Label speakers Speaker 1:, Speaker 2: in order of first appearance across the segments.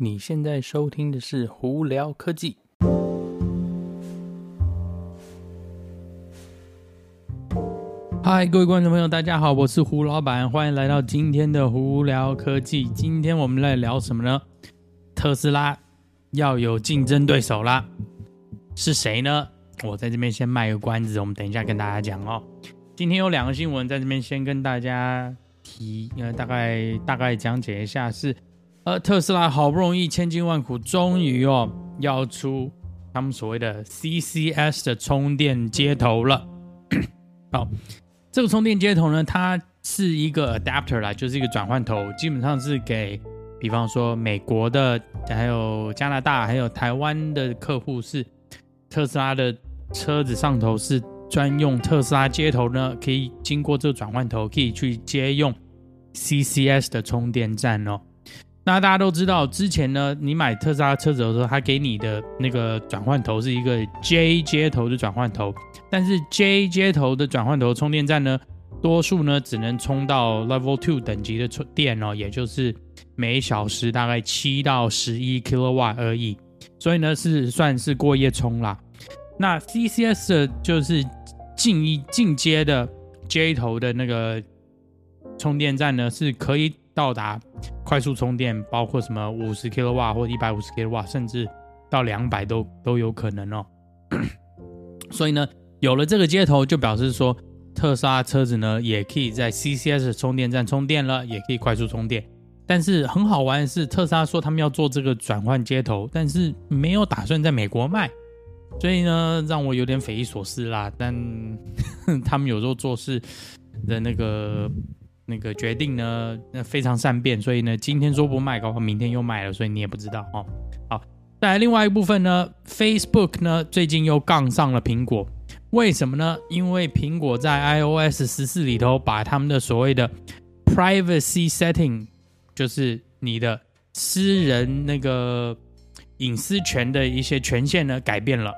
Speaker 1: 你现在收听的是《胡聊科技》。嗨，各位观众朋友，大家好，我是胡老板，欢迎来到今天的《胡聊科技》。今天我们来聊什么呢？特斯拉要有竞争对手啦，是谁呢？我在这边先卖个关子，我们等一下跟大家讲哦。今天有两个新闻在这边先跟大家提，呃，大概大概讲解一下是。而特斯拉好不容易千辛万苦，终于哦要出他们所谓的 CCS 的充电接头了。好，这个充电接头呢，它是一个 adapter 啦，就是一个转换头，基本上是给，比方说美国的，还有加拿大，还有台湾的客户，是特斯拉的车子上头是专用特斯拉接头呢，可以经过这个转换头，可以去接用 CCS 的充电站哦。那大家都知道，之前呢，你买特斯拉车子的时候，它给你的那个转换头是一个 J 接头的转换头，但是 J 接头的转换头充电站呢，多数呢只能充到 Level Two 等级的充电哦，也就是每小时大概七到十一 kW 而已，所以呢是算是过夜充啦。那 CCS 的就是进一进阶的 J 头的那个充电站呢，是可以到达。快速充电包括什么五十 kW 或一百五十 kW，甚至到两百都都有可能哦。所以呢，有了这个接头，就表示说特斯拉车子呢也可以在 CCS 充电站充电了，也可以快速充电。但是很好玩的是，特斯拉说他们要做这个转换接头，但是没有打算在美国卖，所以呢让我有点匪夷所思啦。但 他们有时候做事的那个。那个决定呢，那非常善变，所以呢，今天说不卖，搞不好明天又卖了，所以你也不知道哦。好，再来另外一部分呢，Facebook 呢最近又杠上了苹果，为什么呢？因为苹果在 iOS 十四里头把他们的所谓的 privacy setting，就是你的私人那个隐私权的一些权限呢改变了。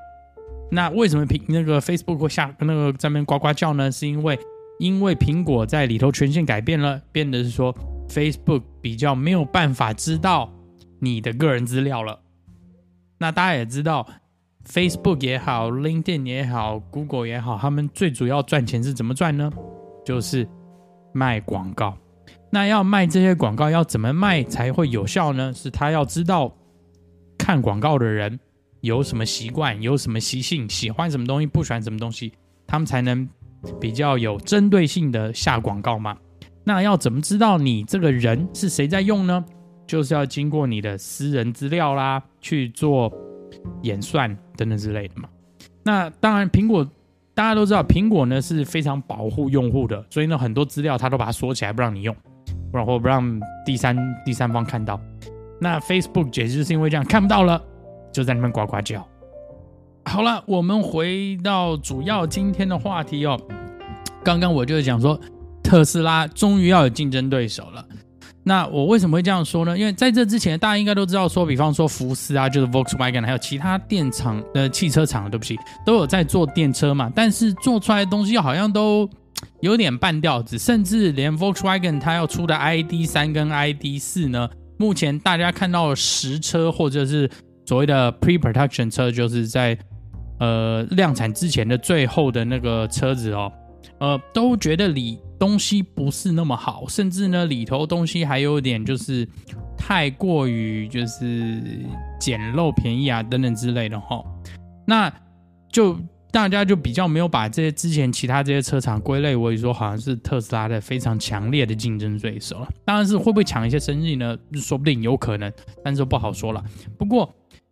Speaker 1: 那为什么苹那个 Facebook 会下那个在那边呱呱叫呢？是因为因为苹果在里头权限改变了，变得是说 Facebook 比较没有办法知道你的个人资料了。那大家也知道，Facebook 也好，LinkedIn 也好，Google 也好，他们最主要赚钱是怎么赚呢？就是卖广告。那要卖这些广告，要怎么卖才会有效呢？是他要知道看广告的人有什么习惯，有什么习性，喜欢什么东西，不喜欢什么东西，他们才能。比较有针对性的下广告嘛？那要怎么知道你这个人是谁在用呢？就是要经过你的私人资料啦，去做演算等等之类的嘛。那当然，苹果大家都知道，苹果呢是非常保护用户的，所以呢很多资料它都把它锁起来，不让你用，然后不让第三第三方看到。那 Facebook 简直就是因为这样看不到了，就在那边呱呱叫。好了，我们回到主要今天的话题哦。刚刚我就是讲说，特斯拉终于要有竞争对手了。那我为什么会这样说呢？因为在这之前，大家应该都知道说，比方说福斯啊，就是 Volkswagen，还有其他电厂的汽车厂，对不起，都有在做电车嘛。但是做出来的东西好像都有点半吊子，甚至连 Volkswagen 它要出的 ID 三跟 ID 四呢，目前大家看到的实车或者是所谓的 Pre-Production 车，就是在。呃，量产之前的最后的那个车子哦，呃，都觉得里东西不是那么好，甚至呢里头东西还有点就是太过于就是简陋、便宜啊等等之类的哈、哦。那就大家就比较没有把这些之前其他这些车厂归类为说好像是特斯拉的非常强烈的竞争对手了。当然是会不会抢一些生意呢？说不定有可能，但是不好说了。不过。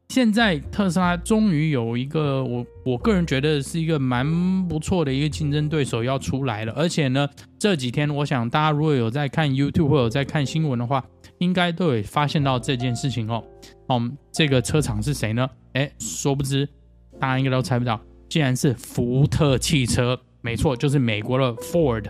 Speaker 1: 现在特斯拉终于有一个我我个人觉得是一个蛮不错的一个竞争对手要出来了，而且呢，这几天我想大家如果有在看 YouTube 或者在看新闻的话，应该都有发现到这件事情哦。嗯，这个车厂是谁呢？诶，殊不知大家应该都猜不到，竟然是福特汽车，没错，就是美国的 Ford。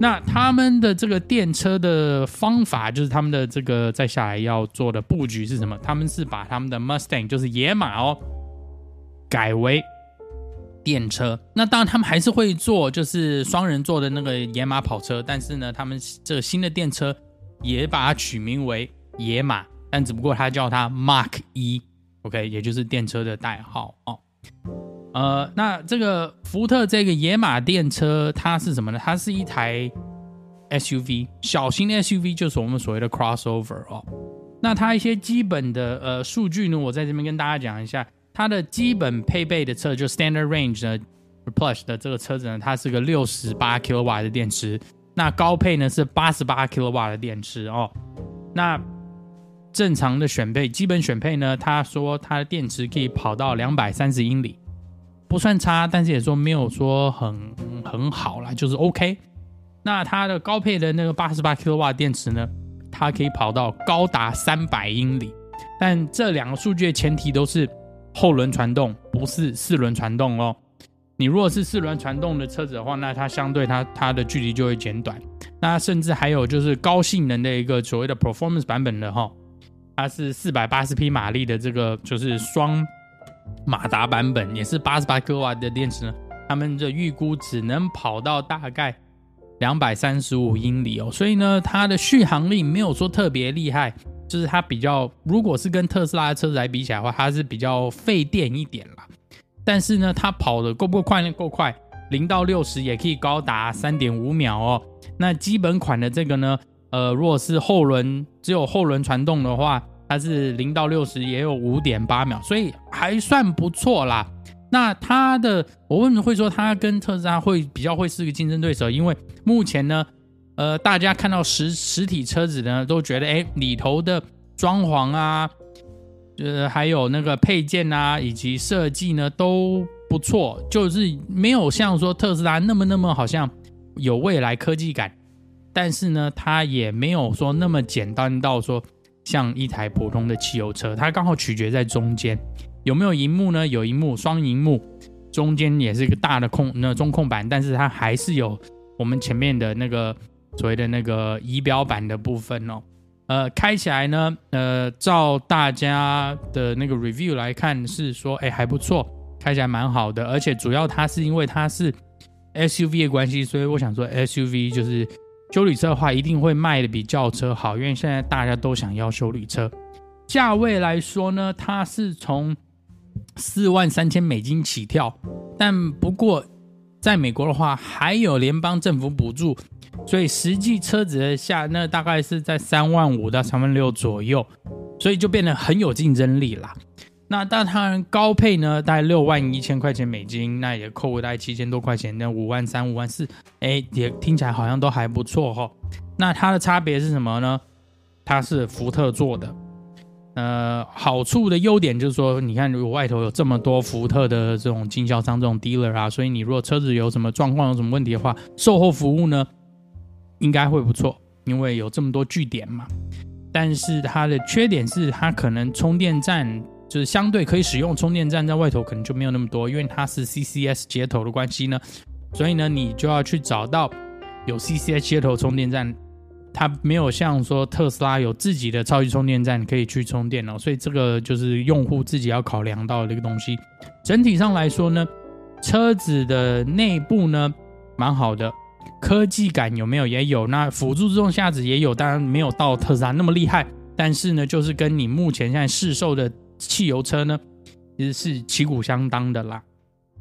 Speaker 1: 那他们的这个电车的方法，就是他们的这个再下来要做的布局是什么？他们是把他们的 Mustang，就是野马哦，改为电车。那当然，他们还是会做，就是双人座的那个野马跑车。但是呢，他们这个新的电车也把它取名为野马，但只不过他叫它 Mark 一，OK，也就是电车的代号哦。呃，那这个福特这个野马电车它是什么呢？它是一台 SUV，小型的 SUV，就是我们所谓的 crossover 哦。那它一些基本的呃数据呢，我在这边跟大家讲一下。它的基本配备的车就 Standard Range 呢，Plus 的这个车子呢，它是个六十八 kW 的电池。那高配呢是八十八 kW 的电池哦。那正常的选配，基本选配呢，他说它的电池可以跑到两百三十英里，不算差，但是也说没有说很很好啦，就是 OK。那它的高配的那个八十八 kW 电池呢，它可以跑到高达三百英里。但这两个数据的前提都是。后轮传动不是四轮传动哦。你如果是四轮传动的车子的话，那它相对它它的距离就会减短。那甚至还有就是高性能的一个所谓的 performance 版本的哈，它是四百八十匹马力的这个就是双马达版本，也是八十八瓦的电池呢。他们的预估只能跑到大概两百三十五英里哦，所以呢，它的续航力没有说特别厉害。就是它比较，如果是跟特斯拉的车子来比起来的话，它是比较费电一点啦。但是呢，它跑的够不够快呢？够快，零到六十也可以高达三点五秒哦。那基本款的这个呢，呃，如果是后轮只有后轮传动的话，它是零到六十也有五点八秒，所以还算不错啦。那它的，我为什么会说它跟特斯拉会比较会是个竞争对手？因为目前呢。呃，大家看到实实体车子呢，都觉得哎，里头的装潢啊，呃，还有那个配件啊，以及设计呢都不错，就是没有像说特斯拉那么那么好像有未来科技感，但是呢，它也没有说那么简单到说像一台普通的汽油车，它刚好取决在中间有没有荧幕呢？有荧幕，双荧幕，中间也是一个大的控那中控板，但是它还是有我们前面的那个。所谓的那个仪表板的部分哦，呃，开起来呢，呃，照大家的那个 review 来看是说，哎，还不错，开起来蛮好的，而且主要它是因为它是 SUV 的关系，所以我想说 SUV 就是修旅车的话，一定会卖的比轿车好，因为现在大家都想要修旅车。价位来说呢，它是从四万三千美金起跳，但不过在美国的话，还有联邦政府补助。所以实际车子的下那大概是在三万五到三万六左右，所以就变得很有竞争力啦。那当然高配呢，大概六万一千块钱美金，那也扣大概七千多块钱，那五万三、五万四，哎，也听起来好像都还不错哈。那它的差别是什么呢？它是福特做的，呃，好处的优点就是说，你看如果外头有这么多福特的这种经销商、这种 dealer 啊，所以你如果车子有什么状况、有什么问题的话，售后服务呢？应该会不错，因为有这么多据点嘛。但是它的缺点是，它可能充电站就是相对可以使用充电站在外头可能就没有那么多，因为它是 CCS 接头的关系呢。所以呢，你就要去找到有 CCS 接头充电站，它没有像说特斯拉有自己的超级充电站可以去充电哦。所以这个就是用户自己要考量到的一个东西。整体上来说呢，车子的内部呢蛮好的。科技感有没有？也有。那辅助自动驾驶也有，当然没有到特斯拉那么厉害。但是呢，就是跟你目前现在市售的汽油车呢，其实是旗鼓相当的啦。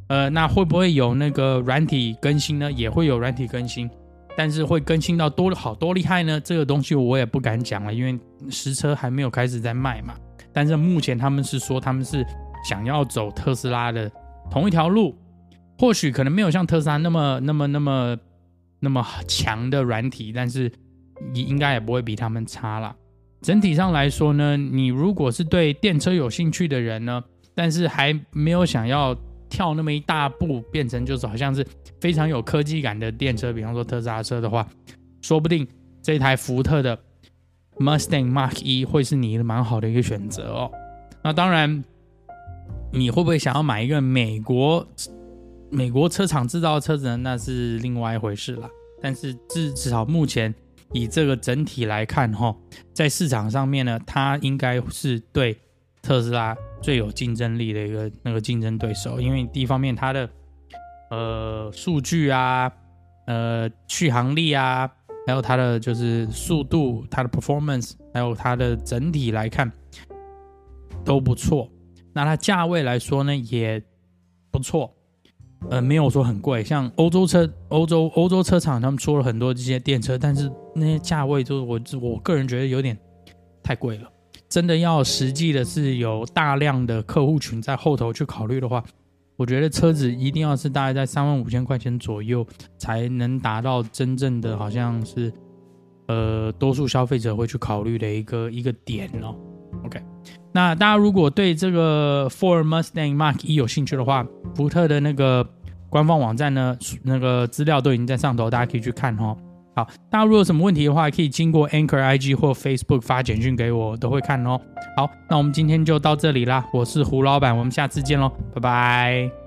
Speaker 1: 呃，那会不会有那个软体更新呢？也会有软体更新，但是会更新到多好多厉害呢？这个东西我也不敢讲了，因为实车还没有开始在卖嘛。但是目前他们是说他们是想要走特斯拉的同一条路，或许可能没有像特斯拉那么那么那么。那么强的软体，但是应该也不会比他们差啦。整体上来说呢，你如果是对电车有兴趣的人呢，但是还没有想要跳那么一大步，变成就是好像是非常有科技感的电车，比方说特斯拉车的话，说不定这台福特的 Mustang Mach E 会是你蛮好的一个选择哦。那当然，你会不会想要买一个美国？美国车厂制造的车子呢，那是另外一回事了。但是至至少目前以这个整体来看，哈，在市场上面呢，它应该是对特斯拉最有竞争力的一个那个竞争对手。因为第一方面，它的呃数据啊，呃续航力啊，还有它的就是速度、它的 performance，还有它的整体来看都不错。那它价位来说呢，也不错，呃，没有说很贵。像欧洲车、欧洲欧洲车厂他们出了很多这些电车，但是那些价位就是我我个人觉得有点太贵了。真的要实际的是有大量的客户群在后头去考虑的话，我觉得车子一定要是大概在三万五千块钱左右，才能达到真正的好像是呃多数消费者会去考虑的一个一个点哦。OK，那大家如果对这个 Ford Mustang Mach E 有兴趣的话，福特的那个官方网站呢，那个资料都已经在上头，大家可以去看哦。好，大家如果有什么问题的话，可以经过 Anchor IG 或 Facebook 发简讯给我，都会看哦。好，那我们今天就到这里啦，我是胡老板，我们下次见喽，拜拜。